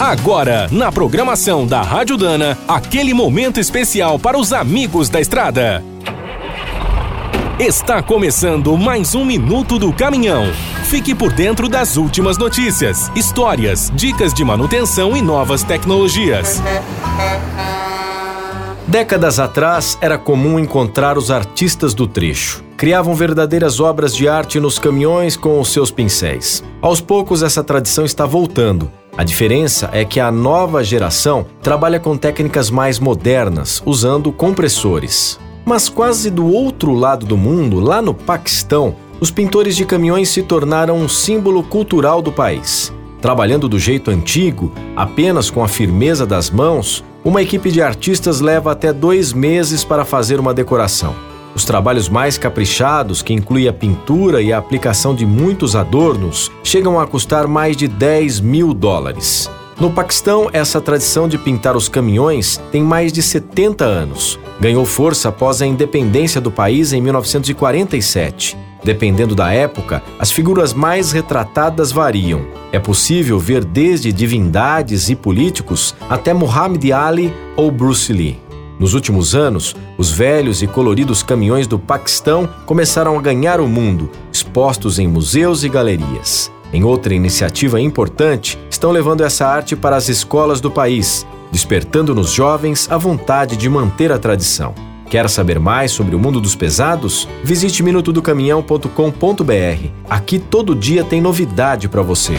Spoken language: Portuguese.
Agora, na programação da Rádio Dana, aquele momento especial para os amigos da estrada. Está começando mais um Minuto do Caminhão. Fique por dentro das últimas notícias, histórias, dicas de manutenção e novas tecnologias. Décadas atrás, era comum encontrar os artistas do trecho. Criavam verdadeiras obras de arte nos caminhões com os seus pincéis. Aos poucos, essa tradição está voltando. A diferença é que a nova geração trabalha com técnicas mais modernas, usando compressores. Mas quase do outro lado do mundo, lá no Paquistão, os pintores de caminhões se tornaram um símbolo cultural do país. Trabalhando do jeito antigo, apenas com a firmeza das mãos, uma equipe de artistas leva até dois meses para fazer uma decoração. Os trabalhos mais caprichados, que incluem a pintura e a aplicação de muitos adornos, chegam a custar mais de 10 mil dólares. No Paquistão, essa tradição de pintar os caminhões tem mais de 70 anos. Ganhou força após a independência do país em 1947. Dependendo da época, as figuras mais retratadas variam. É possível ver desde divindades e políticos até Muhammad Ali ou Bruce Lee. Nos últimos anos, os velhos e coloridos caminhões do Paquistão começaram a ganhar o mundo, expostos em museus e galerias. Em outra iniciativa importante, estão levando essa arte para as escolas do país, despertando nos jovens a vontade de manter a tradição. Quer saber mais sobre o mundo dos pesados? Visite minutodocaminhão.com.br. Aqui todo dia tem novidade para você.